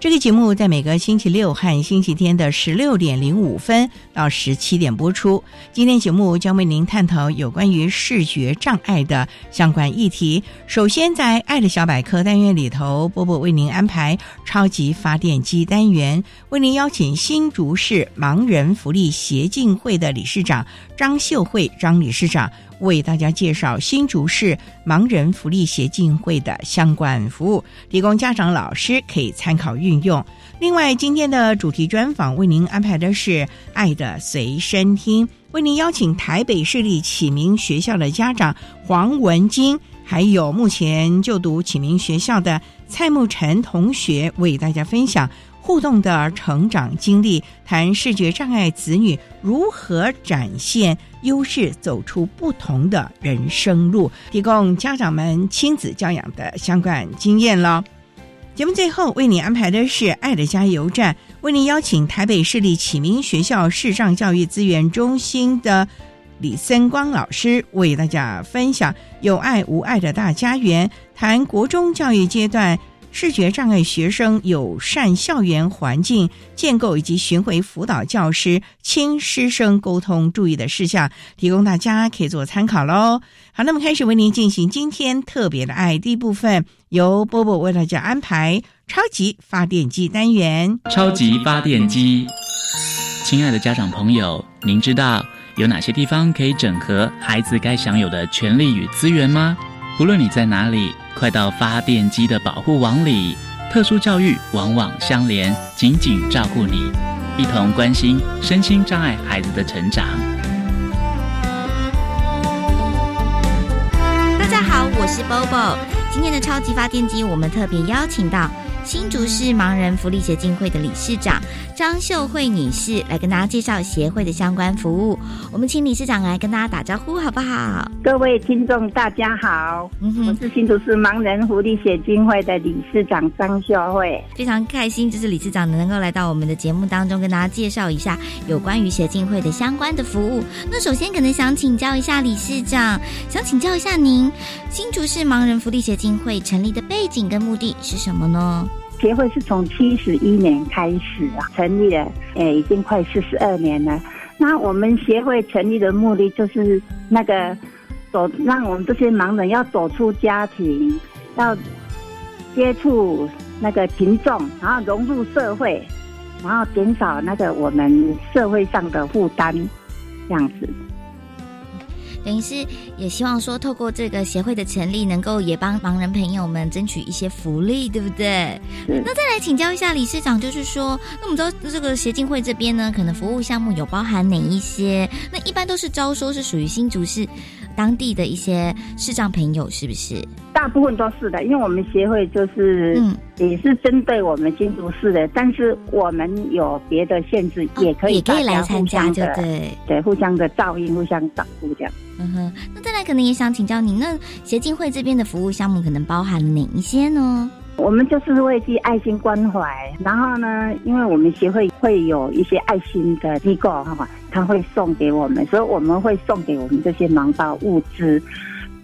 这个节目在每个星期六和星期天的十六点零五分到十七点播出。今天节目将为您探讨有关于视觉障碍的相关议题。首先，在“爱的小百科”单元里头，波波为您安排超级发电机单元，为您邀请新竹市盲人福利协进会的理事长张秀慧张理事长。为大家介绍新竹市盲人福利协进会的相关服务，提供家长、老师可以参考运用。另外，今天的主题专访为您安排的是《爱的随身听》，为您邀请台北市立启明学校的家长黄文金，还有目前就读启明学校的蔡慕辰同学，为大家分享。互动的成长经历，谈视觉障碍子女如何展现优势，走出不同的人生路，提供家长们亲子教养的相关经验了。节目最后为你安排的是“爱的加油站”，为您邀请台北市立启明学校视障教育资源中心的李森光老师，为大家分享“有爱无爱的大家园”，谈国中教育阶段。视觉障碍学生友善校园环境建构以及巡回辅导教师亲师生沟通注意的事项，提供大家可以做参考喽。好，那么开始为您进行今天特别的爱第一部分，由波波为大家安排超级发电机单元。超级发电机，亲爱的家长朋友，您知道有哪些地方可以整合孩子该享有的权利与资源吗？无论你在哪里。快到发电机的保护网里，特殊教育网网相连，紧紧照顾你，一同关心身心障碍孩子的成长。大家好，我是 Bobo，今天的超级发电机，我们特别邀请到。新竹市盲人福利协进会的理事长张秀慧女士来跟大家介绍协会的相关服务。我们请理事长来跟大家打招呼，好不好？各位听众，大家好，我是新竹市盲人福利协进会的理事长张秀慧。非常开心，就是理事长能够来到我们的节目当中，跟大家介绍一下有关于协进会的相关的服务。那首先，可能想请教一下理事长，想请教一下您，新竹市盲人福利协进会成立的背景跟目的是什么呢？协会是从七十一年开始啊，成立了，诶，已经快四十二年了。那我们协会成立的目的就是那个走，让我们这些盲人要走出家庭，要接触那个群众，然后融入社会，然后减少那个我们社会上的负担，这样子。等于是也希望说，透过这个协会的成立，能够也帮盲人朋友们争取一些福利，对不对？那再来请教一下理事长，就是说，那我们知道这个协进会这边呢，可能服务项目有包含哪一些？那一般都是招收是属于新竹市当地的一些视障朋友，是不是？大部分都是的，因为我们协会就是嗯，也是针对我们新竹市的，但是我们有别的限制，也可以也可以来参加，就对对，互相的照应，互相照顾这样。嗯哼，那再来可能也想请教您，那协进会这边的服务项目可能包含哪一些呢？我们就是会去爱心关怀，然后呢，因为我们协会会有一些爱心的机构哈，他会送给我们，所以我们会送给我们这些盲包物资，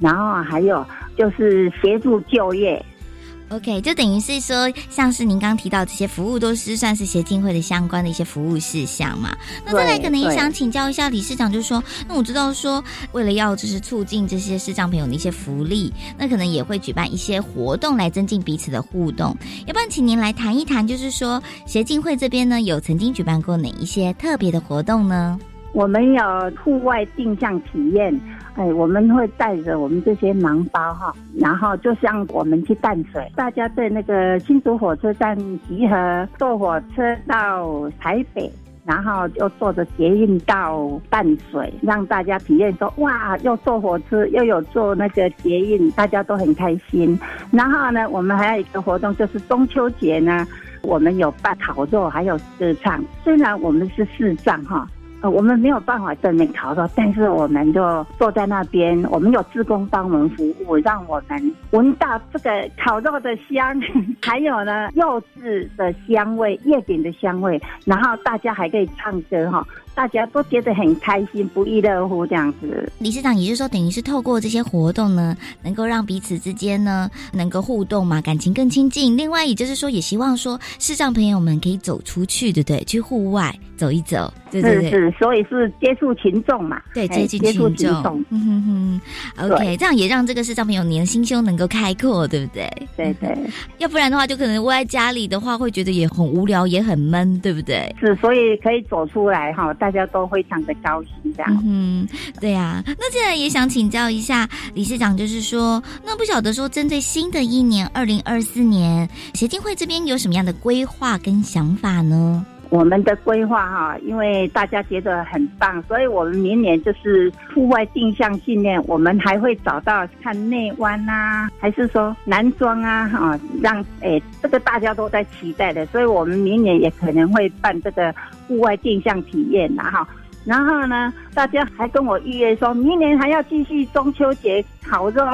然后还有就是协助就业。OK，就等于是说，像是您刚提到这些服务，都是算是协进会的相关的一些服务事项嘛。那再来，可能也想请教一下理事长，就是说，那我知道说，为了要就是促进这些视障朋友的一些福利，那可能也会举办一些活动来增进彼此的互动。要不然，请您来谈一谈，就是说，协进会这边呢，有曾经举办过哪一些特别的活动呢？我们有户外定向体验。哎，我们会带着我们这些盲包哈，然后就像我们去淡水，大家在那个新竹火车站集合，坐火车到台北，然后又坐着捷运到淡水，让大家体验说哇，又坐火车又有坐那个捷运，大家都很开心。然后呢，我们还有一个活动，就是中秋节呢，我们有办烤肉，还有歌唱。虽然我们是视障哈。我们没有办法正面烤肉，但是我们就坐在那边，我们有职工帮我们服务，让我们闻到这个烤肉的香，还有呢肉质的香味、月饼的香味，然后大家还可以唱歌哈。大家都觉得很开心，不亦乐乎这样子。理事长也就是说，等于是透过这些活动呢，能够让彼此之间呢能够互动嘛，感情更亲近。另外，也就是说，也希望说视障朋友们可以走出去，对不对？去户外走一走，对对对。是，所以是接触群众嘛，对，接近群众。嗯哼哼。OK，这样也让这个视障朋友你的心胸能够开阔，对不对？对对。要不然的话，就可能窝在家里的话，会觉得也很无聊，也很闷，对不对？是，所以可以走出来哈。大家都非常的高兴，这样。嗯，对呀。那现在也想请教一下理事长，就是说，那不晓得说，针对新的一年二零二四年，协进会这边有什么样的规划跟想法呢？我们的规划哈，因为大家觉得很棒，所以我们明年就是户外定向训练，我们还会找到看内湾啊，还是说男装啊，哈，让诶这个大家都在期待的，所以我们明年也可能会办这个户外定向体验然哈。然后呢，大家还跟我预约说，明年还要继续中秋节烤肉，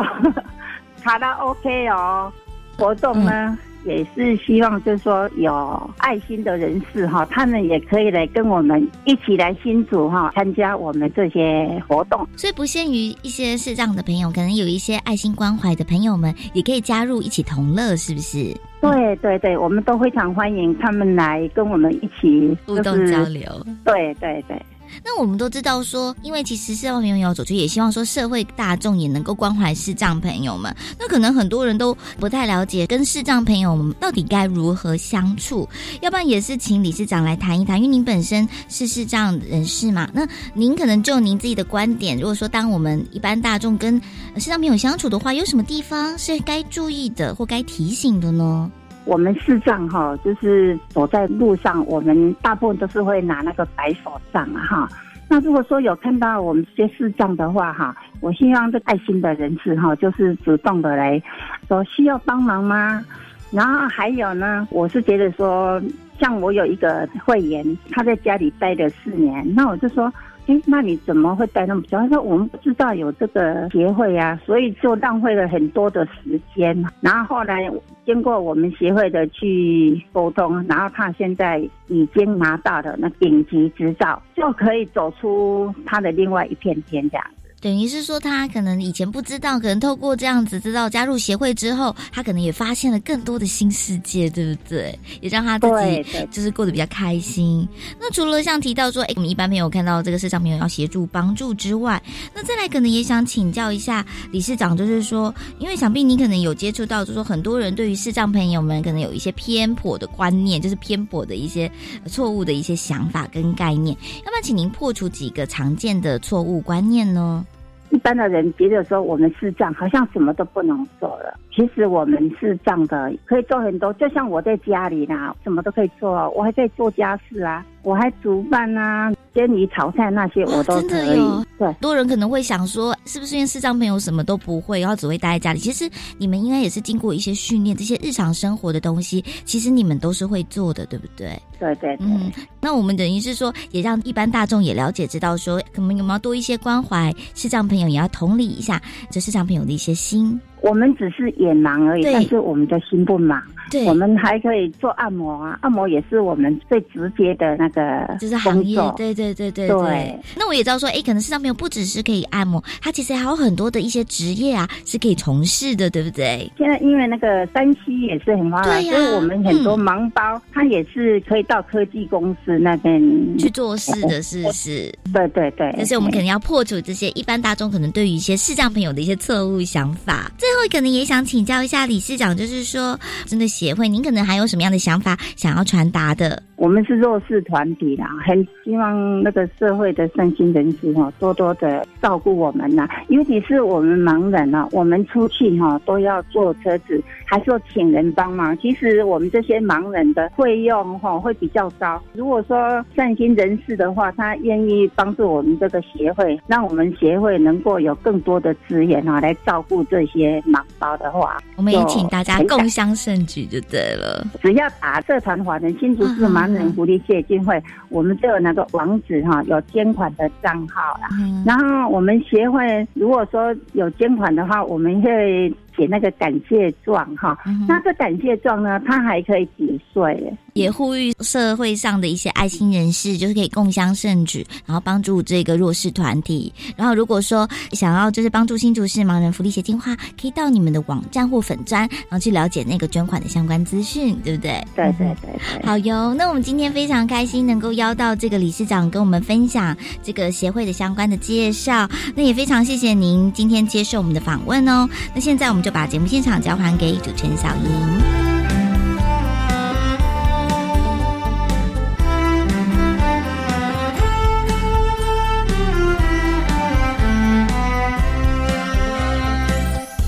卡拉 OK 哦，活动呢。也是希望，就是说有爱心的人士哈，他们也可以来跟我们一起来新组哈，参加我们这些活动。所以不限于一些视障的朋友，可能有一些爱心关怀的朋友们，也可以加入一起同乐，是不是？对对对，我们都非常欢迎他们来跟我们一起互动交流。对对对。那我们都知道说，因为其实视障朋友走出去，也希望说社会大众也能够关怀视障朋友们。那可能很多人都不太了解跟视障朋友们到底该如何相处，要不然也是请理事长来谈一谈，因为您本身是视障人士嘛。那您可能就您自己的观点，如果说当我们一般大众跟视障朋友相处的话，有什么地方是该注意的或该提醒的呢？我们视障哈，就是走在路上，我们大部分都是会拿那个白手杖哈。那如果说有看到我们这些视障的话哈，我希望这爱心的人士哈，就是主动的来说需要帮忙吗？然后还有呢，我是觉得说，像我有一个会员，他在家里待了四年，那我就说。哎，那你怎么会带那么久？他说我们不知道有这个协会啊，所以就浪费了很多的时间。然后后来经过我们协会的去沟通，然后他现在已经拿到了那顶级执照，就可以走出他的另外一片天这样。等于是说，他可能以前不知道，可能透过这样子知道加入协会之后，他可能也发现了更多的新世界，对不对？也让他自己就是过得比较开心。那除了像提到说，哎，我们一般朋友看到这个视障朋友要协助帮助之外，那再来可能也想请教一下理事长，就是说，因为想必你可能有接触到，就是说很多人对于视障朋友们可能有一些偏颇的观念，就是偏颇的一些错误的一些想法跟概念，要不要请您破除几个常见的错误观念呢？一般的人觉得说我们是这样，好像什么都不能做了。其实我们是这样的，可以做很多。就像我在家里啦，什么都可以做，我还在做家事啊，我还煮饭啊。煎鱼炒菜那些我都可以。对，多人可能会想说，是不是因为视障朋友什么都不会，然后只会待在家里？其实你们应该也是经过一些训练，这些日常生活的东西，其实你们都是会做的，对不对？对对对。嗯，那我们等于是说，也让一般大众也了解，知道说，可能有没有多一些关怀视障朋友，也要同理一下这视障朋友的一些心。我们只是眼盲而已，但是我们的心不盲。对我，们还可以做按摩啊，按摩也是我们最直接的那个就是行业。对对对对对那我也知道说，哎，可能市场朋友不只是可以按摩，它其实还有很多的一些职业啊是可以从事的，对不对？现在因为那个山西也是很发达，所以我们很多嗯盲包，它也是可以到科技公司那边去做事的，是不是？对对对，但是我们肯定要破除这些一般大众可能对于一些视障朋友的一些错误想法。最后，可能也想请教一下理事长，就是说，真的协会，您可能还有什么样的想法想要传达的？我们是弱势团体啦，很希望那个社会的善心人士哈，多多的照顾我们呐。尤其是我们盲人啊，我们出去哈都要坐车子，还是要请人帮忙。其实我们这些盲人的费用哈会比较高。如果说善心人士的话，他愿意帮助我们这个协会，让我们协会能够有更多的资源啊，来照顾这些盲包的话，我们也请大家共襄盛举就对了。只要打社团法人新竹市盲人福利协进会，我们都有那个网址哈，有捐款的账号啦。嗯，然后我们协会如果说有捐款的话，我们会写那个感谢状哈。嗯那个感谢状呢，它还可以抵税。也呼吁社会上的一些爱心人士，就是可以共襄盛举，然后帮助这个弱势团体。然后如果说想要就是帮助新竹市盲人福利协进会，可以到你们的网站或粉专，然后去了解那个捐款的相关资讯，对不对？对对对对。好哟，那我们今天非常开心能够邀到这个理事长跟我们分享这个协会的相关的介绍，那也非常谢谢您今天接受我们的访问哦。那现在我们就把节目现场交还给主持人小莹。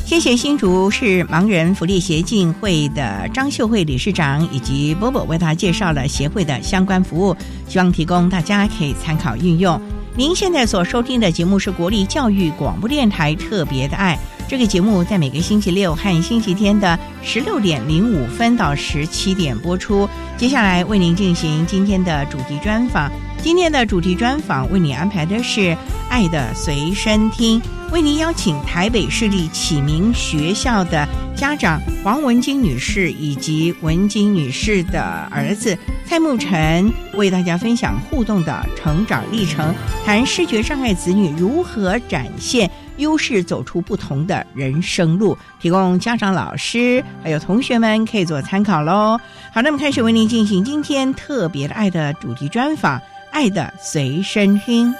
谢谢新竹市盲人福利协进会的张秀慧理事长以及波波为大家介绍了协会的相关服务，希望提供大家可以参考运用。您现在所收听的节目是国立教育广播电台特别的爱。这个节目在每个星期六和星期天的十六点零五分到十七点播出。接下来为您进行今天的主题专访。今天的主题专访为你安排的是《爱的随身听》，为您邀请台北市立启明学校的家长黄文晶女士以及文晶女士的儿子蔡慕辰，为大家分享互动的成长历程，谈视觉障碍子女如何展现。优势走出不同的人生路，提供家长、老师还有同学们可以做参考喽。好，那么开始为您进行今天特别的爱的主题专访，《爱的随身听》。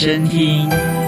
身听。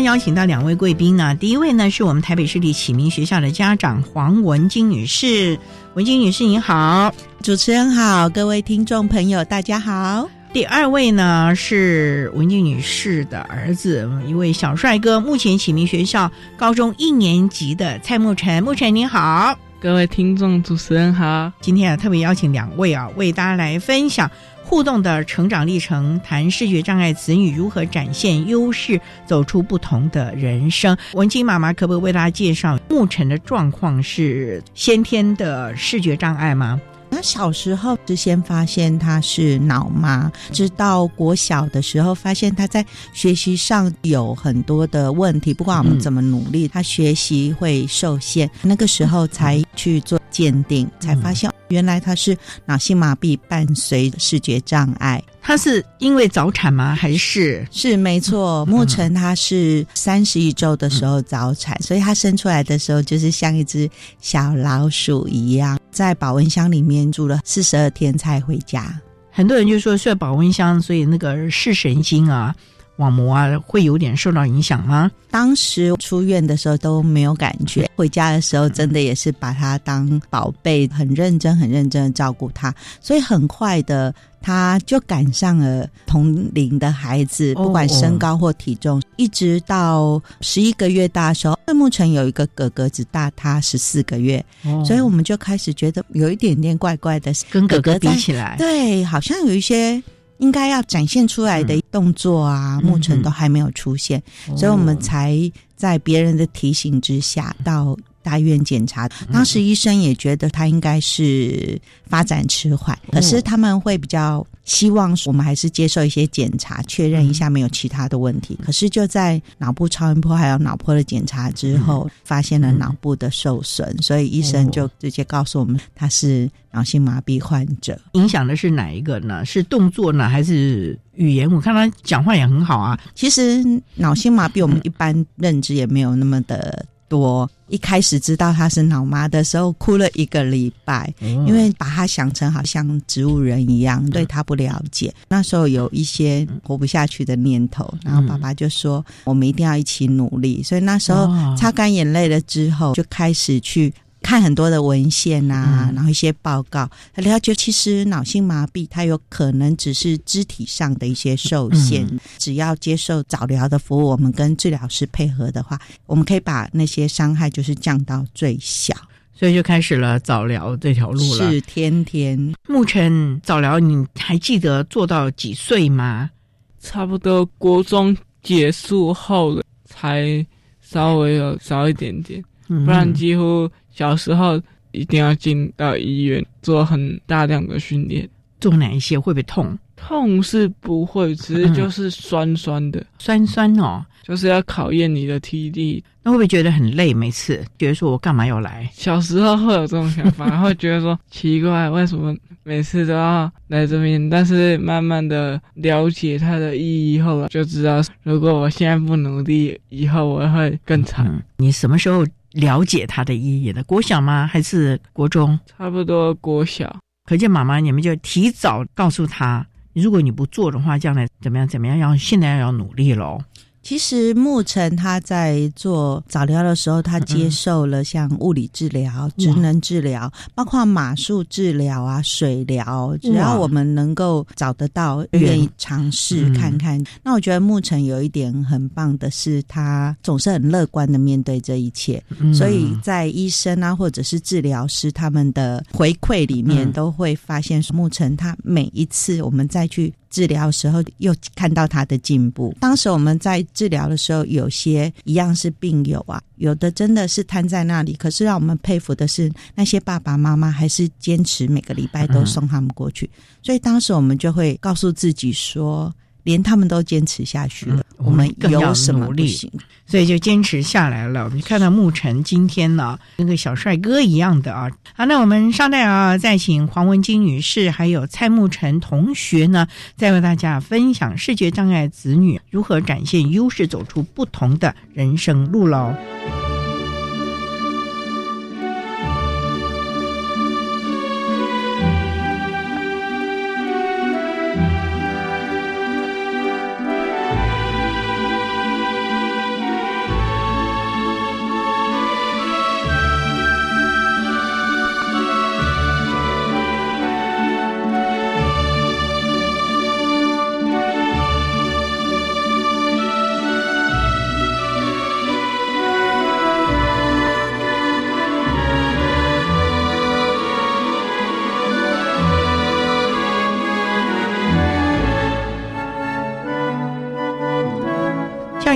家邀请到两位贵宾呢，第一位呢是我们台北市立启明学校的家长黄文金女士，文金女士您好。主持人好，各位听众朋友，大家好。第二位呢是文静女士的儿子，一位小帅哥，目前启明学校高中一年级的蔡慕辰。慕辰你好，各位听众，主持人好。今天啊特别邀请两位啊，为大家来分享互动的成长历程，谈视觉障碍子女如何展现优势，走出不同的人生。文静妈妈可不可以为大家介绍慕辰的状况是先天的视觉障碍吗？他小时候是先发现他是脑麻，直到国小的时候发现他在学习上有很多的问题，不管我们怎么努力，他学习会受限。那个时候才去做鉴定，才发现原来他是脑性麻痹伴随视觉障碍。他是因为早产吗？还是是没错，牧尘他是三十一周的时候早产，所以他生出来的时候就是像一只小老鼠一样，在保温箱里面住了四十二天才回家。很多人就说睡保温箱，所以那个视神经啊，网膜啊，会有点受到影响吗？当时出院的时候都没有感觉，回家的时候真的也是把他当宝贝，很认真、很认真的照顾他，所以很快的他就赶上了同龄的孩子，不管身高或体重，一直到十一个月大的时候，木城有一个哥哥只大他十四个月，所以我们就开始觉得有一点点怪怪的，跟哥哥比起来，对，好像有一些。应该要展现出来的动作啊，目前都还没有出现，所以我们才在别人的提醒之下到。大医院检查，当时医生也觉得他应该是发展迟缓，可是他们会比较希望我们还是接受一些检查，确认一下没有其他的问题。可是就在脑部超音波还有脑波的检查之后，发现了脑部的受损，所以医生就直接告诉我们他是脑性麻痹患者。影响的是哪一个呢？是动作呢，还是语言？我看他讲话也很好啊。其实脑性麻痹我们一般认知也没有那么的。多一开始知道他是脑妈的时候，哭了一个礼拜，因为把他想成好像植物人一样，对他不了解。那时候有一些活不下去的念头，然后爸爸就说：“我们一定要一起努力。”所以那时候擦干眼泪了之后，就开始去。看很多的文献啊，然后一些报告，他了解其实脑性麻痹它有可能只是肢体上的一些受限，只要接受早疗的服务，我们跟治疗师配合的话，我们可以把那些伤害就是降到最小，所以就开始了早疗这条路了。是天天。目前早疗，你还记得做到几岁吗？差不多国中结束后了，才稍微有少一点点，不然几乎。小时候一定要进到医院做很大量的训练，做哪一些会不会痛？痛是不会，只是就是酸酸的，酸酸哦，就是要考验你的体力。那会不会觉得很累？每次觉得说我干嘛要来？小时候会有这种想法，会觉得说奇怪，为什么每次都要来这边？但是慢慢的了解它的意义后，就知道如果我现在不努力，以后我会更惨。你什么时候？了解他的意义的国小吗？还是国中？差不多国小。可见妈妈，你们就提早告诉他，如果你不做的话，将来怎么样？怎么样？要现在要努力喽。其实牧尘他在做早疗的时候，他接受了像物理治疗、职能治疗，包括马术治疗啊、水疗，只要我们能够找得到，愿意尝试看看。那我觉得牧尘有一点很棒的是，他总是很乐观的面对这一切，所以在医生啊或者是治疗师他们的回馈里面，都会发现牧尘他每一次我们再去。治疗时候又看到他的进步。当时我们在治疗的时候，有些一样是病友啊，有的真的是瘫在那里。可是让我们佩服的是，那些爸爸妈妈还是坚持每个礼拜都送他们过去。所以当时我们就会告诉自己说。连他们都坚持下去了，我们有什么力？所以就坚持下来了。我们看到沐晨今天呢，跟个小帅哥一样的啊。好，那我们稍待啊，再请黄文金女士还有蔡沐晨同学呢，再为大家分享视觉障碍子女如何展现优势，走出不同的人生路喽。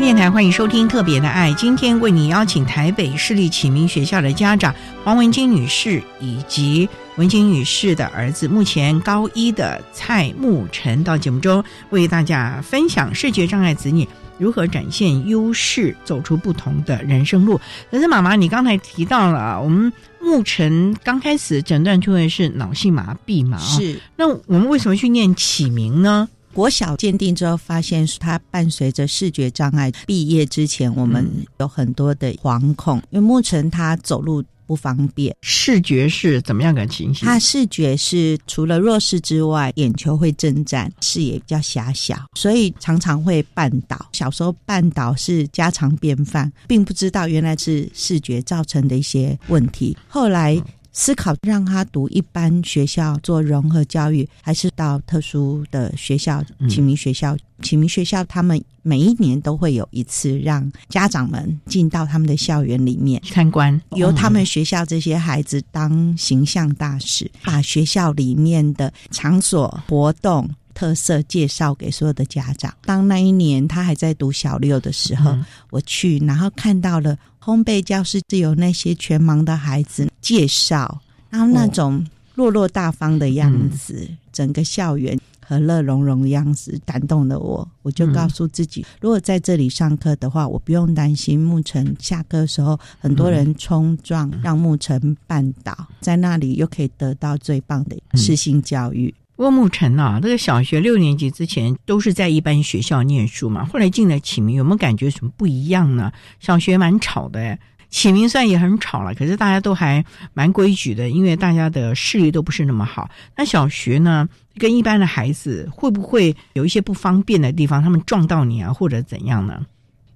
电台欢迎收听《特别的爱》，今天为你邀请台北市立启明学校的家长黄文金女士以及文金女士的儿子，目前高一的蔡沐晨到节目中为大家分享视觉障碍子女如何展现优势，走出不同的人生路。可是妈妈，你刚才提到了，我们沐晨刚开始诊断出来是脑性麻痹嘛？是。那我们为什么去念启明呢？国小鉴定之后，发现他伴随着视觉障碍。毕业之前，我们有很多的惶恐，因为牧尘他走路不方便。视觉是怎么样个情形？他视觉是除了弱视之外，眼球会震颤，视野比较狭小，所以常常会绊倒。小时候绊倒是家常便饭，并不知道原来是视觉造成的一些问题。后来。思考让他读一般学校做融合教育，还是到特殊的学校、启明学校？启明学校他们每一年都会有一次让家长们进到他们的校园里面参观，由他们学校这些孩子当形象大使，把学校里面的场所活动。特色介绍给所有的家长。当那一年他还在读小六的时候，我去，然后看到了烘焙教室，是有那些全盲的孩子介绍，然后那种落落大方的样子，整个校园和乐融融的样子，感动了我。我就告诉自己，如果在这里上课的话，我不用担心牧尘下课的时候很多人冲撞，让牧尘绊倒，在那里又可以得到最棒的适性教育。郭牧尘啊，这个小学六年级之前都是在一般学校念书嘛，后来进了启明，有没有感觉什么不一样呢？小学蛮吵的，启明虽然也很吵了，可是大家都还蛮规矩的，因为大家的视力都不是那么好。那小学呢，跟一般的孩子会不会有一些不方便的地方？他们撞到你啊，或者怎样呢？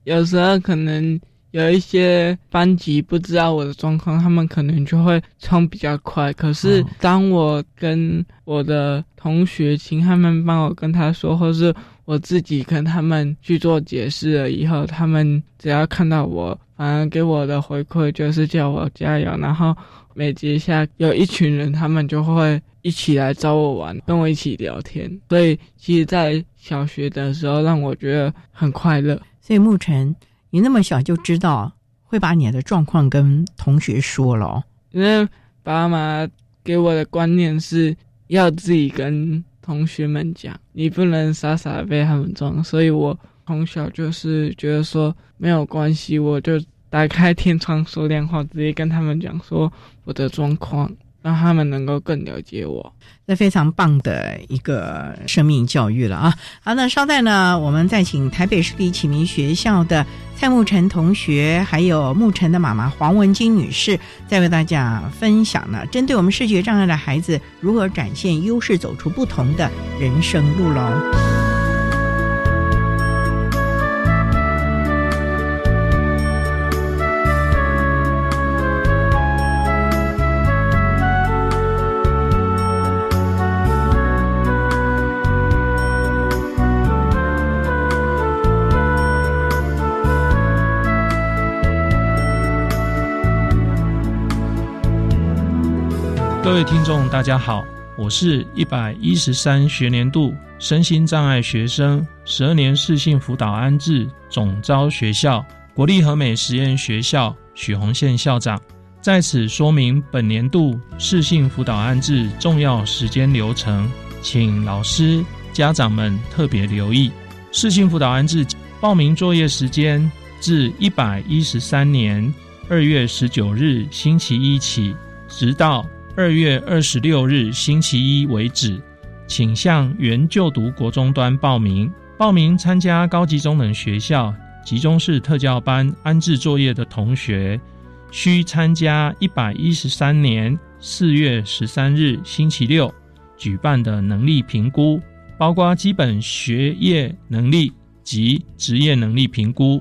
有时候可能。有一些班级不知道我的状况，他们可能就会冲比较快。可是当我跟我的同学请他们帮我跟他说，或是我自己跟他们去做解释了以后，他们只要看到我，反而给我的回馈就是叫我加油。然后每节下有一群人，他们就会一起来找我玩，跟我一起聊天。所以其实，在小学的时候，让我觉得很快乐。所以牧尘。你那么小就知道会把你的状况跟同学说了，因为爸妈给我的观念是要自己跟同学们讲，你不能傻傻被他们装，所以我从小就是觉得说没有关系，我就打开天窗说亮话，直接跟他们讲说我的状况。让他们能够更了解我，那非常棒的一个生命教育了啊！好，那稍待呢，我们再请台北市立启明学校的蔡慕辰同学，还有慕辰的妈妈黄文金女士，再为大家分享呢，针对我们视觉障碍的孩子如何展现优势，走出不同的人生路喽。各位听众，大家好，我是一百一十三学年度身心障碍学生十二年适性辅导安置总招学校国立和美实验学校许宏宪校长，在此说明本年度适性辅导安置重要时间流程，请老师、家长们特别留意。适性辅导安置报名作业时间自一百一十三年二月十九日星期一起，直到。二月二十六日星期一为止，请向原就读国中端报名。报名参加高级中等学校集中式特教班安置作业的同学，需参加一百一十三年四月十三日星期六举办的能力评估，包括基本学业能力及职业能力评估。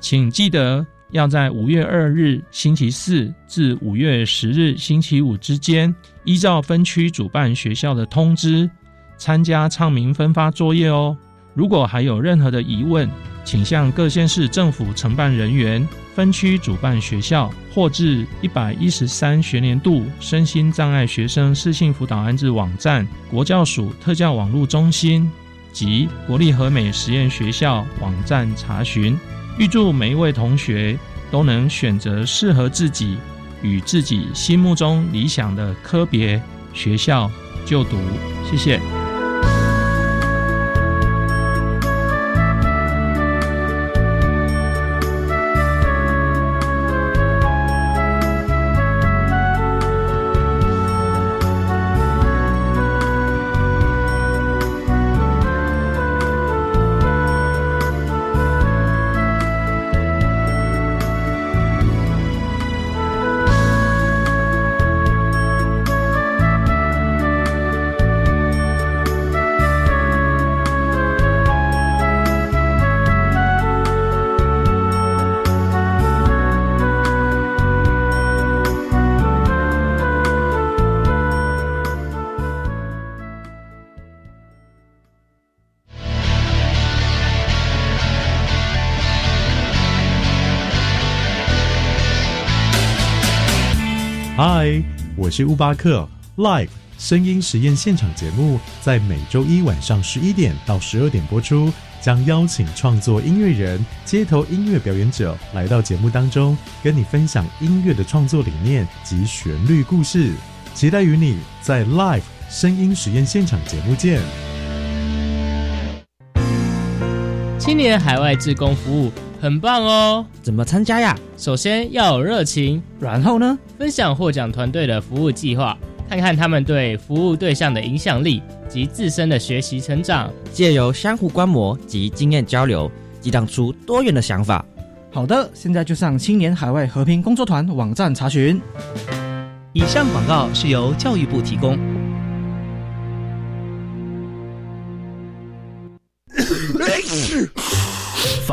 请记得。要在五月二日星期四至五月十日星期五之间，依照分区主办学校的通知，参加唱名分发作业哦。如果还有任何的疑问，请向各县市政府承办人员、分区主办学校，或至一百一十三学年度身心障碍学生适性辅导安置网站、国教署特教网络中心及国立和美实验学校网站查询。预祝每一位同学都能选择适合自己与自己心目中理想的科别学校就读。谢谢。是乌巴克，Live 声音实验现场节目在每周一晚上十一点到十二点播出，将邀请创作音乐人、街头音乐表演者来到节目当中，跟你分享音乐的创作理念及旋律故事。期待与你在 Live 声音实验现场节目见。青年海外志工服务很棒哦！怎么参加呀？首先要有热情，然后呢，分享获奖团队的服务计划，看看他们对服务对象的影响力及自身的学习成长，借由相互观摩及经验交流，激荡出多元的想法。好的，现在就上青年海外和平工作团网站查询。以上广告是由教育部提供。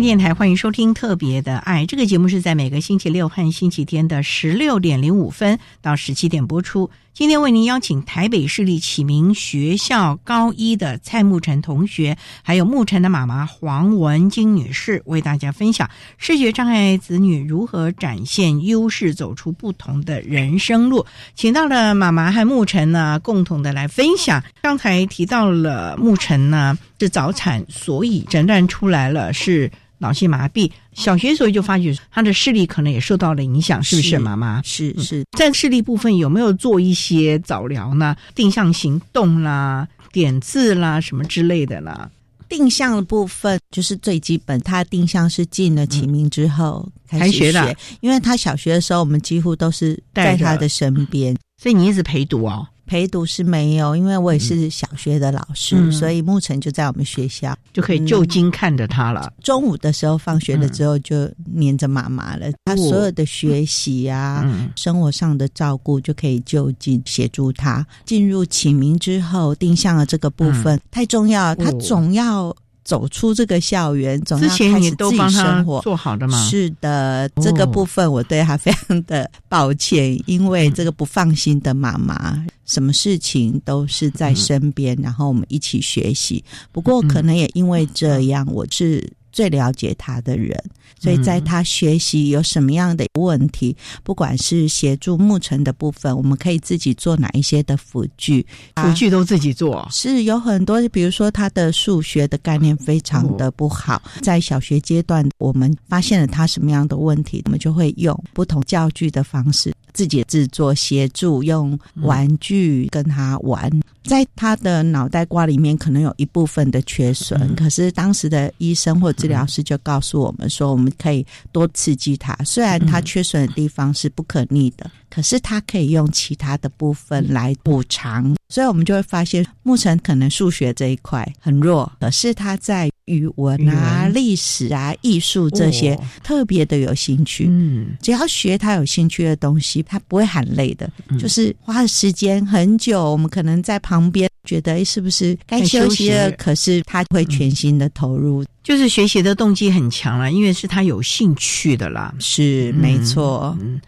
电台欢迎收听《特别的爱》这个节目，是在每个星期六和星期天的十六点零五分到十七点播出。今天为您邀请台北市立启明学校高一的蔡慕辰同学，还有慕辰的妈妈黄文金女士，为大家分享视觉障碍子女如何展现优势，走出不同的人生路。请到了妈妈和慕辰呢，共同的来分享。刚才提到了慕辰呢是早产，所以诊断出来了是。脑性麻痹，小学时候就发觉他的视力可能也受到了影响，是不是，妈妈？是是，在视力部分有没有做一些早疗呢？定向行动啦、点字啦什么之类的呢？定向的部分就是最基本，他定向是进了启明之后开始学的，因为他小学的时候我们几乎都是在他的身边，所以你一直陪读哦。陪读是没有，因为我也是小学的老师，所以沐晨就在我们学校，就可以就近看着他了。中午的时候放学了之后，就黏着妈妈了。他所有的学习啊，生活上的照顾，就可以就近协助他。进入启明之后，定向的这个部分太重要，他总要。走出这个校园，总要开始自己生活，做好的吗？是的，这个部分我对他非常的抱歉，因为这个不放心的妈妈，什么事情都是在身边，然后我们一起学习。不过，可能也因为这样，我是。最了解他的人，所以在他学习有什么样的问题，不管是协助牧尘的部分，我们可以自己做哪一些的辅具，辅具都自己做，是有很多，比如说他的数学的概念非常的不好，在小学阶段，我们发现了他什么样的问题，我们就会用不同教具的方式。自己制作协助用玩具跟他玩，在他的脑袋瓜里面可能有一部分的缺损，可是当时的医生或治疗师就告诉我们说，我们可以多刺激他，虽然他缺损的地方是不可逆的。可是他可以用其他的部分来补偿，所以我们就会发现牧尘可能数学这一块很弱，可是他在语文啊、历史啊、艺术这些特别的有兴趣。嗯，只要学他有兴趣的东西，他不会喊累的。就是花的时间很久，我们可能在旁边觉得是不是该休息了，可是他会全心的投入，就是学习的动机很强了，因为是他有兴趣的啦。是没错。嗯。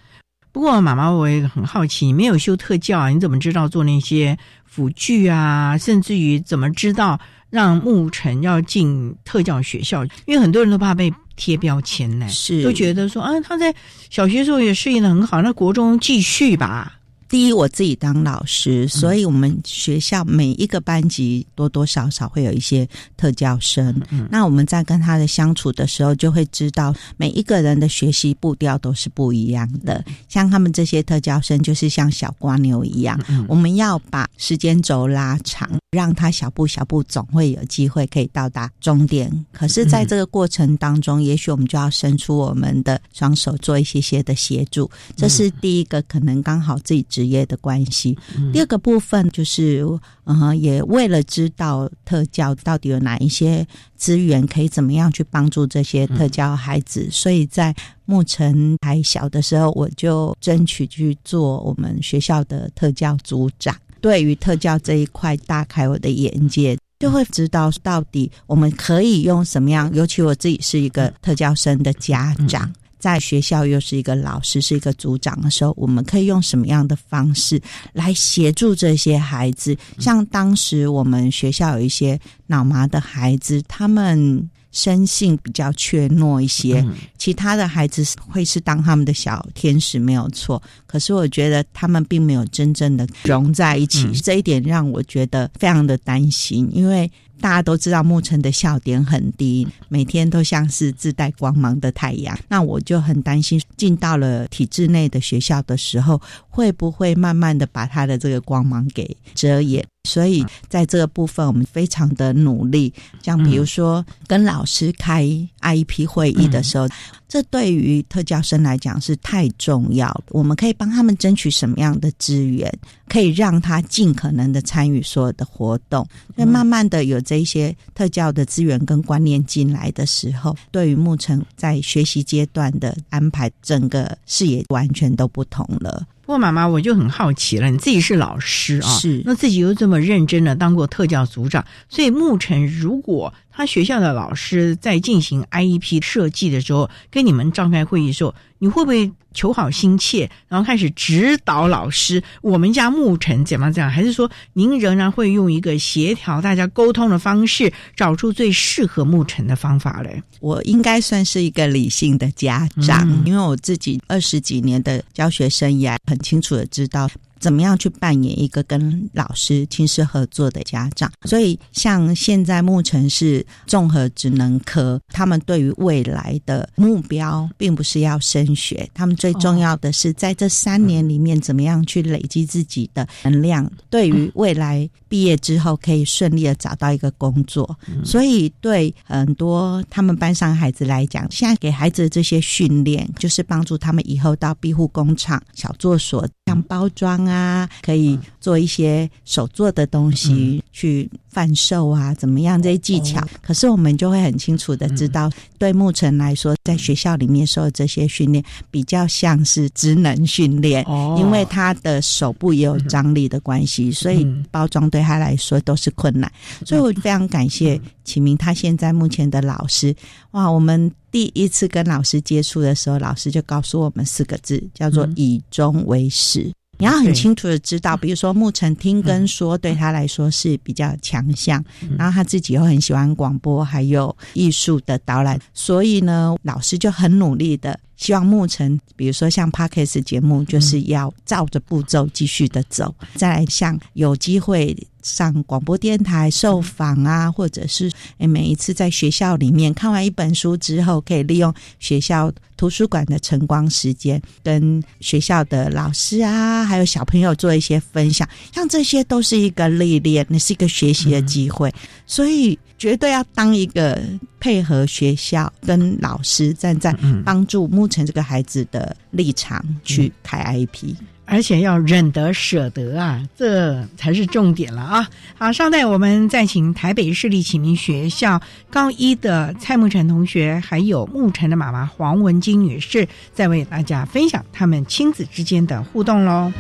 不过，妈妈我也很好奇，你没有修特教啊？你怎么知道做那些辅具啊？甚至于怎么知道让牧尘要进特教学校？因为很多人都怕被贴标签呢，是都觉得说啊，他在小学时候也适应的很好，那国中继续吧。第一，我自己当老师，所以我们学校每一个班级多多少少会有一些特教生。那我们在跟他的相处的时候，就会知道每一个人的学习步调都是不一样的。像他们这些特教生，就是像小瓜牛一样，我们要把时间轴拉长，让他小步小步，总会有机会可以到达终点。可是，在这个过程当中，也许我们就要伸出我们的双手，做一些些的协助。这是第一个，可能刚好自己。职业的关系，第二个部分就是，嗯，也为了知道特教到底有哪一些资源，可以怎么样去帮助这些特教孩子，所以在牧尘还小的时候，我就争取去做我们学校的特教组长。对于特教这一块，大开我的眼界，就会知道到底我们可以用什么样。尤其我自己是一个特教生的家长。在学校又是一个老师，是一个组长的时候，我们可以用什么样的方式来协助这些孩子？像当时我们学校有一些脑麻的孩子，他们生性比较怯懦一些，其他的孩子会是当他们的小天使没有错，可是我觉得他们并没有真正的融在一起，这一点让我觉得非常的担心，因为。大家都知道牧尘的笑点很低，每天都像是自带光芒的太阳。那我就很担心，进到了体制内的学校的时候，会不会慢慢的把他的这个光芒给遮掩？所以在这个部分，我们非常的努力。像比如说，跟老师开 IEP 会议的时候，这对于特教生来讲是太重要。我们可以帮他们争取什么样的资源，可以让他尽可能的参与所有的活动。那慢慢的有这些特教的资源跟观念进来的时候，对于牧尘在学习阶段的安排，整个视野完全都不同了。不过妈妈，我就很好奇了，你自己是老师啊，是那自己又这么认真的当过特教组长，所以牧尘如果。他学校的老师在进行 IEP 设计的时候，跟你们召开会议的时候，你会不会求好心切，然后开始指导老师？我们家牧尘怎么怎样？还是说您仍然会用一个协调大家沟通的方式，找出最适合牧尘的方法嘞？我应该算是一个理性的家长，因为我自己二十几年的教学生涯，很清楚的知道。怎么样去扮演一个跟老师亲师合作的家长？所以，像现在牧城是综合职能科，他们对于未来的目标，并不是要升学，他们最重要的是在这三年里面，怎么样去累积自己的能量，对于未来毕业之后可以顺利的找到一个工作。所以，对很多他们班上孩子来讲，现在给孩子的这些训练，就是帮助他们以后到庇护工厂、小作所。像包装啊，可以做一些手做的东西去贩售啊，怎么样这些技巧？可是我们就会很清楚的知道，对牧尘来说，在学校里面受的这些训练比较像是职能训练，因为他的手部也有张力的关系，所以包装对他来说都是困难。所以我非常感谢启明，他现在目前的老师。哇，我们第一次跟老师接触的时候，老师就告诉我们四个字，叫做以终为始。你要很清楚的知道，比如说牧尘听跟说对他来说是比较强项，然后他自己又很喜欢广播还有艺术的导览，所以呢，老师就很努力的希望牧尘，比如说像 Parkes 节目，就是要照着步骤继续的走，再来像有机会。上广播电台受访啊，或者是每一次在学校里面看完一本书之后，可以利用学校图书馆的晨光时间，跟学校的老师啊，还有小朋友做一些分享，像这些都是一个历练，那是一个学习的机会，所以绝对要当一个配合学校跟老师站在帮助牧尘这个孩子的立场去开 IP。而且要忍得舍得啊，这才是重点了啊！好，稍待，我们再请台北市立启明学校高一的蔡慕辰同学，还有慕辰的妈妈黄文金女士，再为大家分享他们亲子之间的互动喽。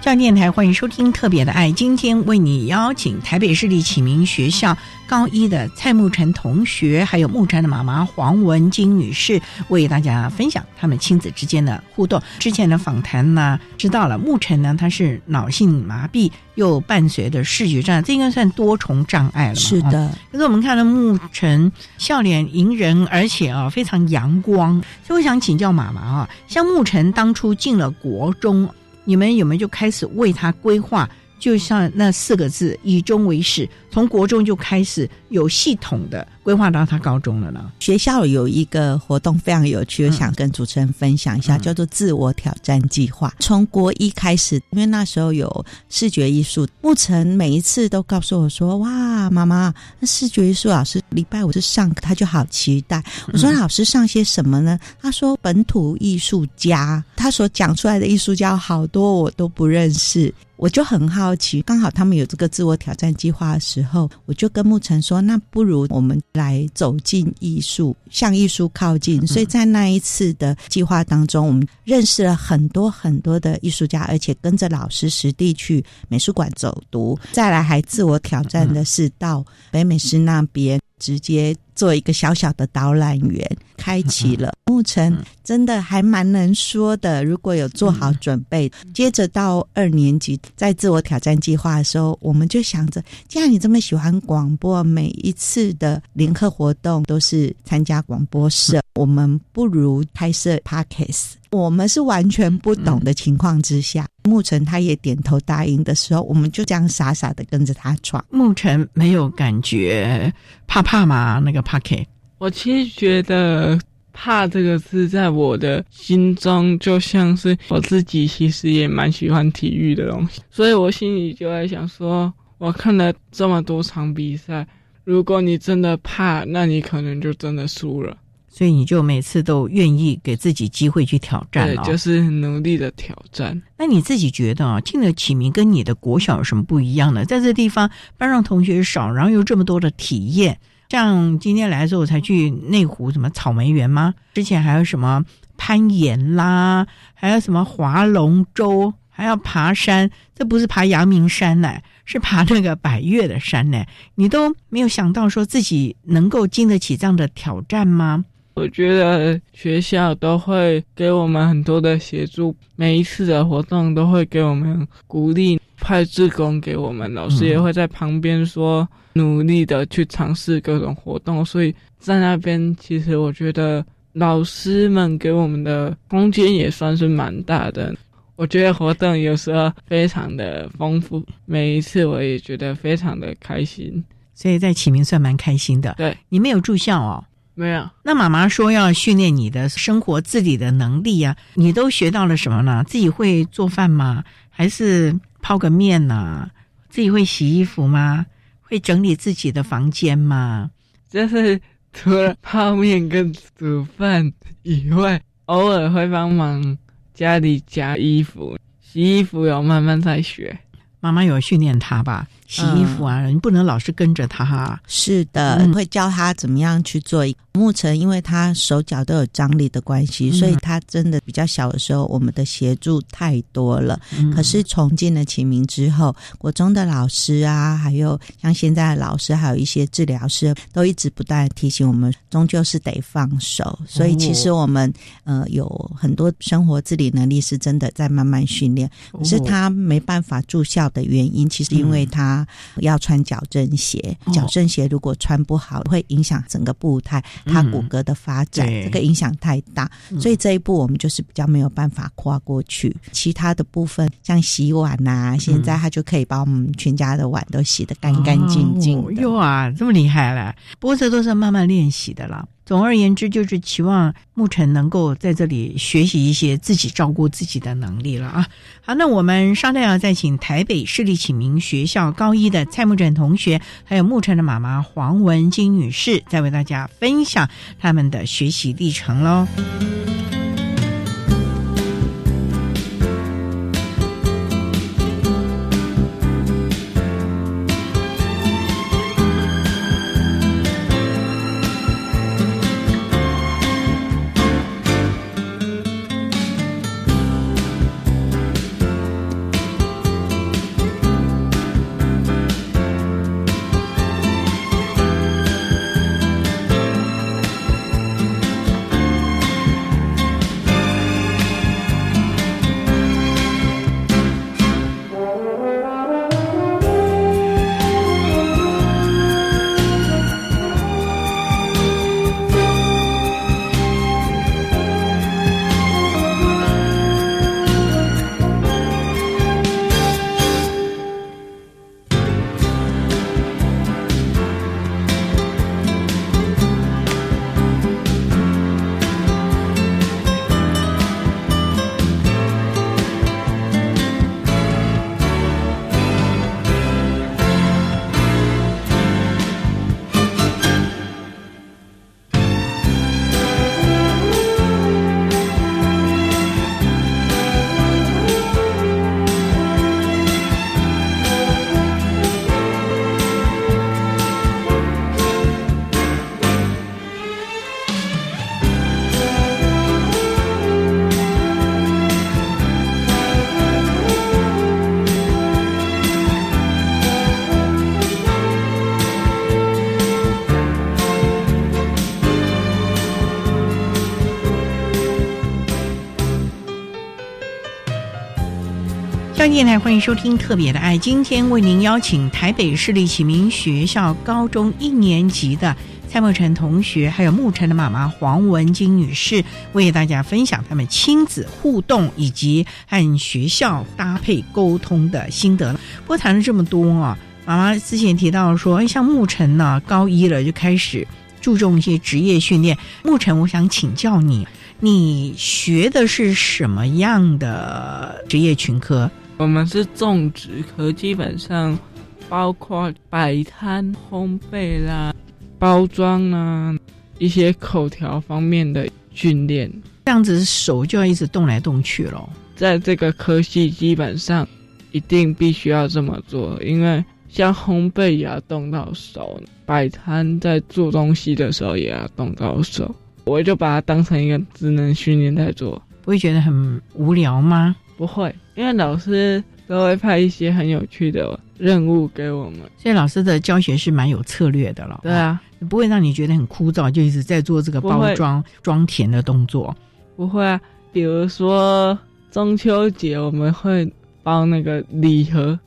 教育电台欢迎收听《特别的爱》，今天为你邀请台北市立启明学校高一的蔡慕辰同学，还有慕辰的妈妈黄文金女士，为大家分享他们亲子之间的互动。之前的访谈呢，知道了慕辰呢，他是脑性麻痹，又伴随着视觉障碍，这应该算多重障碍了嘛？是的。可是我们看到慕辰笑脸迎人，而且啊非常阳光，所以我想请教妈妈啊，像慕辰当初进了国中。你们有没有就开始为他规划？就像那四个字“以终为始”，从国中就开始有系统的规划到他高中了呢。学校有一个活动非常有趣，我想跟主持人分享一下，叫做“自我挑战计划”。从国一开始，因为那时候有视觉艺术，牧尘每一次都告诉我说：“哇，妈妈，那视觉艺术老师礼拜五是上课，他就好期待。”我说：“老师上些什么呢？”他说：“本土艺术家。”他所讲出来的艺术家好多我都不认识。我就很好奇，刚好他们有这个自我挑战计划的时候，我就跟沐晨说：“那不如我们来走进艺术，向艺术靠近。”所以在那一次的计划当中，我们认识了很多很多的艺术家，而且跟着老师实地去美术馆走读。再来还自我挑战的是到北美师那边。直接做一个小小的导览员，开启了牧尘，真的还蛮能说的。如果有做好准备，接着到二年级，在自我挑战计划的时候，我们就想着，既然你这么喜欢广播，每一次的联课活动都是参加广播社，我们不如拍摄 Podcast。我们是完全不懂的情况之下，牧尘他也点头答应的时候，我们就这样傻傻的跟着他闯。牧尘没有感觉怕怕吗？那个怕 K，我其实觉得怕这个字在我的心中就像是我自己，其实也蛮喜欢体育的东西，所以我心里就在想说，我看了这么多场比赛，如果你真的怕，那你可能就真的输了。所以你就每次都愿意给自己机会去挑战对，就是努力的挑战。那你自己觉得啊，进了启明跟你的国小有什么不一样呢？在这地方班上同学少，然后又这么多的体验，像今天来的时候我才去内湖什么草莓园吗？之前还有什么攀岩啦，还有什么划龙舟，还要爬山，这不是爬阳明山呢，是爬那个百越的山呢。你都没有想到说自己能够经得起这样的挑战吗？我觉得学校都会给我们很多的协助，每一次的活动都会给我们鼓励，派志工给我们，老师也会在旁边说努力的去尝试各种活动。所以在那边，其实我觉得老师们给我们的空间也算是蛮大的。我觉得活动有时候非常的丰富，每一次我也觉得非常的开心。所以在启明算蛮开心的。对，你没有住校哦。没有，那妈妈说要训练你的生活自理的能力啊，你都学到了什么呢？自己会做饭吗？还是泡个面啊？自己会洗衣服吗？会整理自己的房间吗？就是除了泡面跟煮饭以外，偶尔会帮忙家里夹衣服、洗衣服，有慢慢在学。妈妈有训练他吧？洗衣服啊，你不能老是跟着他哈。是的，会教他怎么样去做。牧尘因为他手脚都有张力的关系，所以他真的比较小的时候，我们的协助太多了。可是从进了启明之后，国中的老师啊，还有像现在的老师，还有一些治疗师，都一直不断提醒我们，终究是得放手。所以其实我们呃有很多生活自理能力是真的在慢慢训练。可是他没办法住校的原因，其实因为他要穿矫正鞋，矫正鞋如果穿不好，会影响整个步态。他骨骼的发展，这个影响太大，所以这一步我们就是比较没有办法跨过去。其他的部分，像洗碗呐，现在他就可以把我们全家的碗都洗得干干净净。哟啊，这么厉害了！不过这都是慢慢练习的了。总而言之，就是期望牧晨能够在这里学习一些自己照顾自己的能力了啊。好，那我们稍待要再请台北市立启明学校高一的蔡牧尘同学，还有牧晨的妈妈黄文金女士，再为大家分享他们的学习历程喽。电台欢迎收听《特别的爱》，今天为您邀请台北市立启明学校高中一年级的蔡梦辰同学，还有牧辰的妈妈黄文金女士，为大家分享他们亲子互动以及和学校搭配沟通的心得。不谈了这么多啊，妈妈之前提到说，哎，像牧辰呢，高一了就开始注重一些职业训练。牧辰，我想请教你，你学的是什么样的职业群科？我们是种植科，基本上包括摆摊、烘焙啦、包装啊，一些口条方面的训练。这样子手就要一直动来动去咯。在这个科系，基本上一定必须要这么做，因为像烘焙也要动到手，摆摊在做东西的时候也要动到手。我就把它当成一个职能训练在做，不会觉得很无聊吗？不会，因为老师都会派一些很有趣的任务给我们，所以老师的教学是蛮有策略的了。对啊，不会让你觉得很枯燥，就一直在做这个包装装填的动作。不会啊，比如说中秋节我们会包那个礼盒，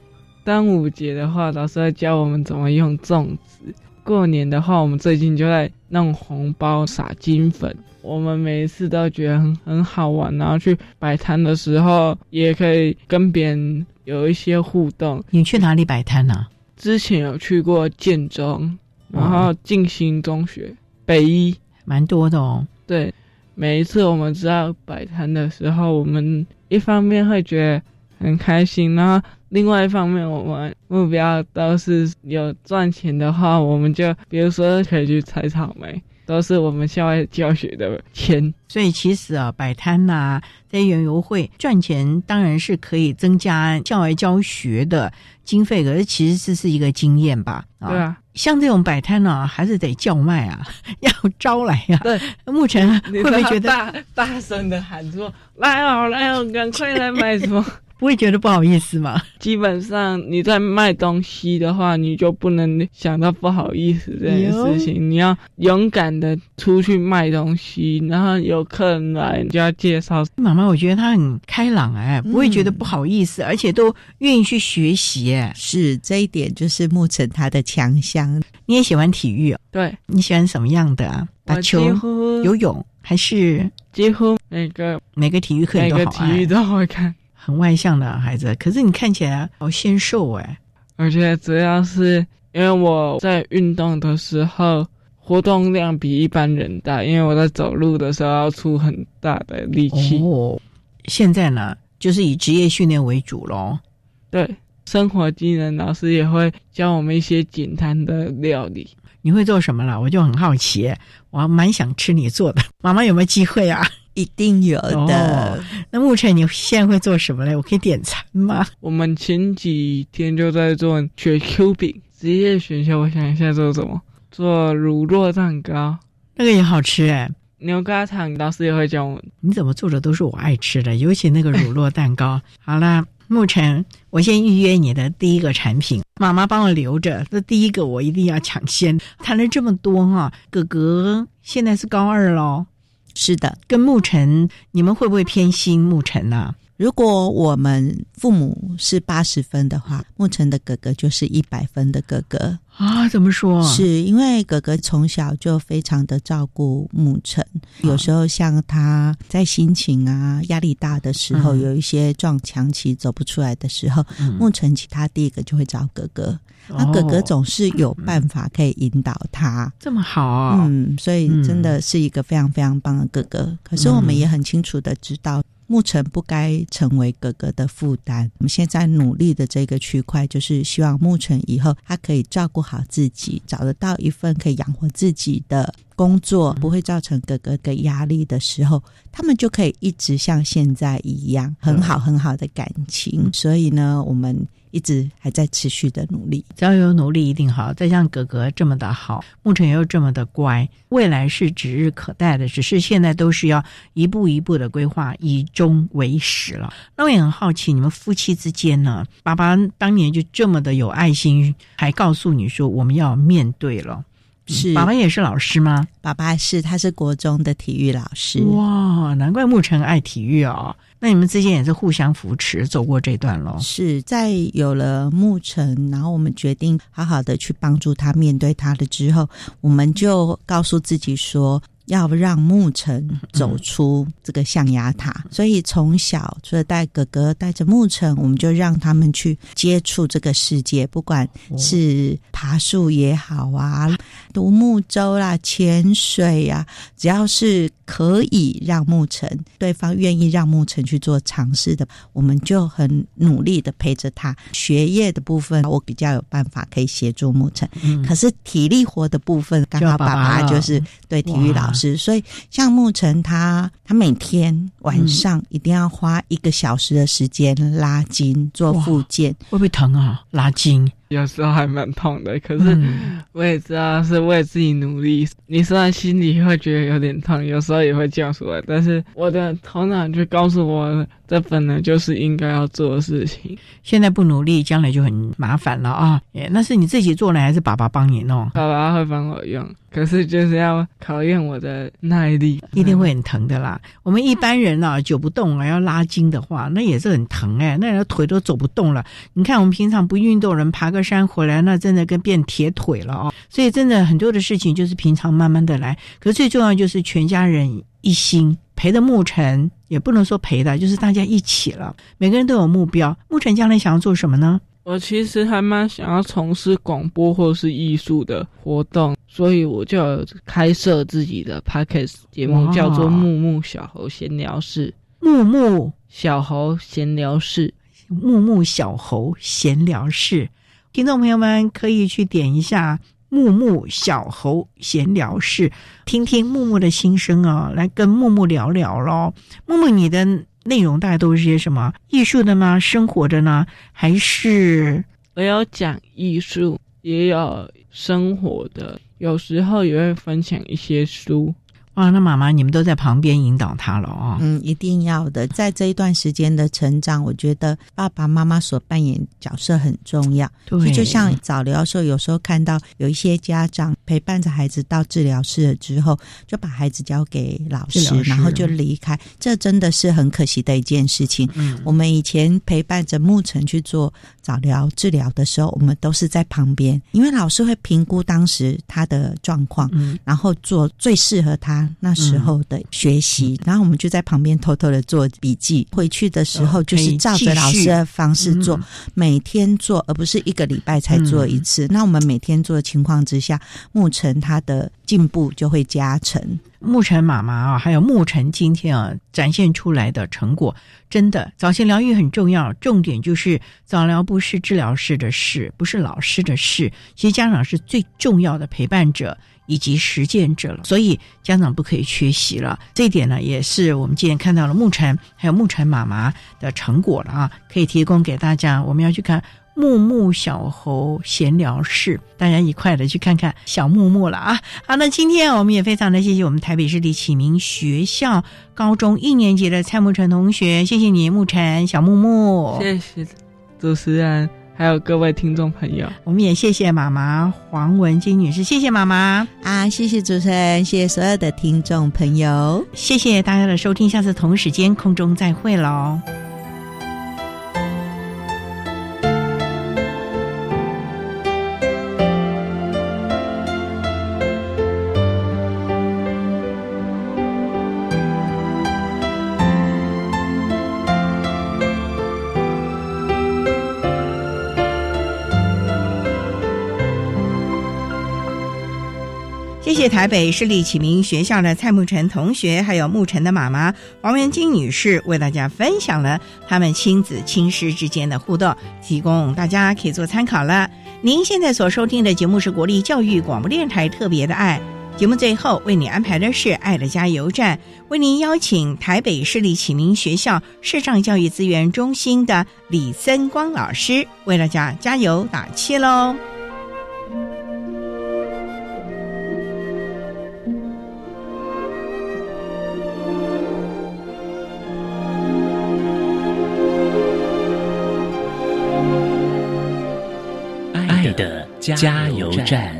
端午节的话老师会教我们怎么用粽子，过年的话我们最近就在弄红包撒金粉。我们每一次都觉得很很好玩，然后去摆摊的时候也可以跟别人有一些互动。你去哪里摆摊呢？之前有去过建中，然后静心中学、北一，蛮多的哦。对，每一次我们知道摆摊的时候，我们一方面会觉得很开心，然后另外一方面我们目标都是有赚钱的话，我们就比如说可以去采草莓。都是我们校外教学的钱，所以其实啊，摆摊呐，在园游会赚钱，当然是可以增加校外教学的经费。可是其实这是一个经验吧？对啊，像这种摆摊呢，还是得叫卖啊，要招来呀。对，目前会不会觉得大大声的喊说：“来哦，来哦，赶快来买什么？”不会觉得不好意思吗？基本上你在卖东西的话，你就不能想到不好意思这件事情。你要勇敢的出去卖东西，然后有客人来，你就要介绍。妈妈，我觉得她很开朗哎，不会觉得不好意思，而且都愿意去学习哎。是这一点就是牧尘他的强项。你也喜欢体育哦？对，你喜欢什么样的啊？打球、游泳还是几乎每个每个体育课你都好体育都会看。很外向的孩子，可是你看起来好纤瘦哎！而且主要是因为我在运动的时候活动量比一般人大，因为我在走路的时候要出很大的力气。哦，现在呢，就是以职业训练为主喽。对，生活技能老师也会教我们一些简单的料理。你会做什么了？我就很好奇，我蛮想吃你做的。妈妈有没有机会啊？一定有的。那目前你现在会做什么嘞？我可以点餐吗？我们前几天就在做雪 Q 饼，职业选修。我想一下做什么？做乳酪蛋糕，那个也好吃哎。牛轧糖老师也会教我。你怎么做的都是我爱吃的，尤其那个乳酪蛋糕。好啦，沐晨，我先预约你的第一个产品，妈妈帮我留着。这第一个我一定要抢先。谈了这么多哈，哥哥现在是高二喽。是的，跟牧尘，你们会不会偏心牧尘呢？如果我们父母是八十分的话，沐晨的哥哥就是一百分的哥哥啊？怎么说？是因为哥哥从小就非常的照顾沐晨，有时候像他在心情啊压力大的时候，有一些撞墙期走不出来的时候，牧尘其他第一个就会找哥哥。那哥哥总是有办法可以引导他，这么好啊！嗯，所以真的是一个非常非常棒的哥哥。可是我们也很清楚的知道，牧尘不该成为哥哥的负担。我们现在努力的这个区块，就是希望牧尘以后他可以照顾好自己，找得到一份可以养活自己的工作，不会造成哥哥的压力的时候，他们就可以一直像现在一样很好很好的感情。所以呢，我们。一直还在持续的努力，只要有努力一定好。再像哥哥这么的好，牧尘又这么的乖，未来是指日可待的。只是现在都是要一步一步的规划，以终为始了。那我也很好奇，你们夫妻之间呢？爸爸当年就这么的有爱心，还告诉你说我们要面对了。是，爸爸也是老师吗？爸爸是，他是国中的体育老师。哇，难怪牧尘爱体育哦。那你们之间也是互相扶持走过这段喽？是在有了牧尘，然后我们决定好好的去帮助他面对他的之后，我们就告诉自己说。要让牧尘走出这个象牙塔，所以从小除了带哥哥带着牧尘，我们就让他们去接触这个世界，不管是爬树也好啊，独木舟啦、潜水呀，只要是可以让牧尘对方愿意让牧尘去做尝试的，我们就很努力的陪着他。学业的部分，我比较有办法可以协助牧尘，可是体力活的部分，刚好爸爸就是对体育老。师，所以像牧晨他，他每天晚上一定要花一个小时的时间拉筋做复健，会不会疼啊？拉筋。有时候还蛮痛的，可是我也知道是为自己努力。你虽然心里会觉得有点痛，有时候也会叫出来，但是我的头脑就告诉我，这本来就是应该要做的事情。现在不努力，将来就很麻烦了啊！那是你自己做呢，还是爸爸帮你弄？爸爸会帮我用，可是就是要考验我的耐力，一定会很疼的啦。我们一般人啊，久不动啊，要拉筋的话，那也是很疼哎，那人腿都走不动了。你看我们平常不运动人，爬个山回来，那真的跟变铁腿了哦！所以真的很多的事情就是平常慢慢的来。可最重要就是全家人一心陪的牧尘，也不能说陪的，就是大家一起了。每个人都有目标。牧尘将来想要做什么呢？我其实还蛮想要从事广播或是艺术的活动，所以我就开设自己的 podcast 节目，叫做《木木小猴闲聊室》。木木小猴闲聊室。木木小猴闲聊室，听众朋友们可以去点一下木木小猴闲聊室，听听木木的心声啊，来跟木木聊聊咯。木木，你的内容大概都是些什么？艺术的呢？生活的呢？还是我有讲艺术，也有生活的，有时候也会分享一些书。哇，那妈妈，你们都在旁边引导他了哦。嗯，一定要的。在这一段时间的成长，我觉得爸爸妈妈所扮演角色很重要。对，就像早疗的时候，有时候看到有一些家长陪伴着孩子到治疗室了之后，就把孩子交给老师，然后就离开，这真的是很可惜的一件事情。嗯，我们以前陪伴着牧尘去做早疗治疗的时候，我们都是在旁边，因为老师会评估当时他的状况，嗯，然后做最适合他。那时候的学习，然后我们就在旁边偷偷的做笔记。回去的时候就是照着老师的方式做，每天做，而不是一个礼拜才做一次。那我们每天做的情况之下，牧尘他的进步就会加成。牧尘妈妈啊，还有牧尘今天啊展现出来的成果，真的早期疗愈很重要。重点就是早疗不是治疗师的事，不是老师的事，其实家长是最重要的陪伴者。以及实践者了，所以家长不可以缺席了。这一点呢，也是我们今天看到了牧尘还有牧尘妈妈的成果了啊，可以提供给大家。我们要去看木木小猴闲聊室，大家一块的去看看小木木了啊。好，那今天我们也非常的谢谢我们台北市立启明学校高中一年级的蔡木成同学，谢谢你，牧尘小木木，谢谢主持人。还有各位听众朋友，我们也谢谢妈妈黄文金女士，谢谢妈妈。啊，谢谢主持人，谢谢所有的听众朋友，谢谢大家的收听，下次同时间空中再会喽。谢台北市立启明学校的蔡慕辰同学，还有慕辰的妈妈王元金女士，为大家分享了他们亲子亲师之间的互动，提供大家可以做参考了。您现在所收听的节目是国立教育广播电台特别的爱节目，最后为你安排的是爱的加油站，为您邀请台北市立启明学校视障教育资源中心的李森光老师为大家加油打气喽。加油站。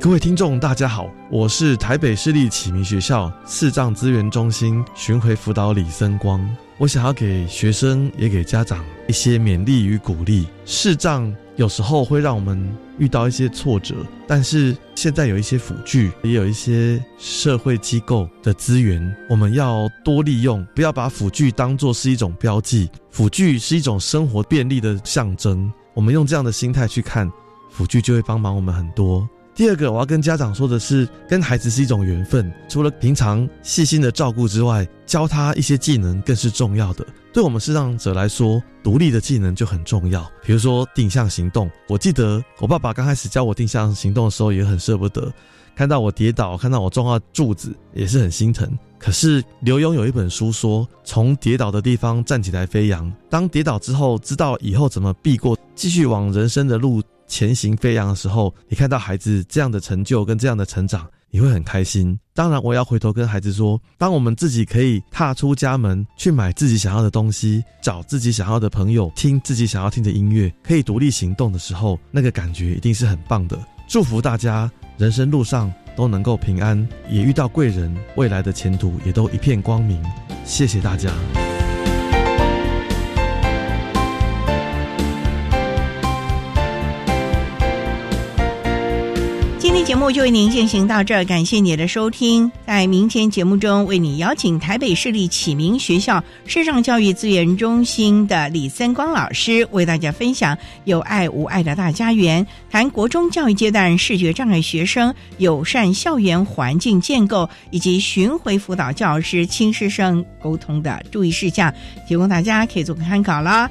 各位听众，大家好，我是台北市立启明学校视障资源中心巡回辅导李森光。我想要给学生也给家长一些勉励与鼓励。视障有时候会让我们遇到一些挫折，但是现在有一些辅具，也有一些社会机构的资源，我们要多利用，不要把辅具当作是一种标记。辅具是一种生活便利的象征，我们用这样的心态去看，辅具就会帮忙我们很多。第二个，我要跟家长说的是，跟孩子是一种缘分。除了平常细心的照顾之外，教他一些技能更是重要的。对我们视障者来说，独立的技能就很重要。比如说定向行动，我记得我爸爸刚开始教我定向行动的时候，也很舍不得。看到我跌倒，看到我撞到柱子，也是很心疼。可是刘墉有一本书说，从跌倒的地方站起来飞扬。当跌倒之后，知道以后怎么避过，继续往人生的路。前行飞扬的时候，你看到孩子这样的成就跟这样的成长，你会很开心。当然，我要回头跟孩子说，当我们自己可以踏出家门去买自己想要的东西，找自己想要的朋友，听自己想要听的音乐，可以独立行动的时候，那个感觉一定是很棒的。祝福大家人生路上都能够平安，也遇到贵人，未来的前途也都一片光明。谢谢大家。天节目就为您进行到这儿，感谢你的收听。在明天节目中，为你邀请台北市立启明学校视障教育资源中心的李三光老师，为大家分享有爱无爱的大家园，谈国中教育阶段视觉障碍学生友善校园环境建构，以及巡回辅导教师亲师生沟通的注意事项，提供大家可以做个参考了。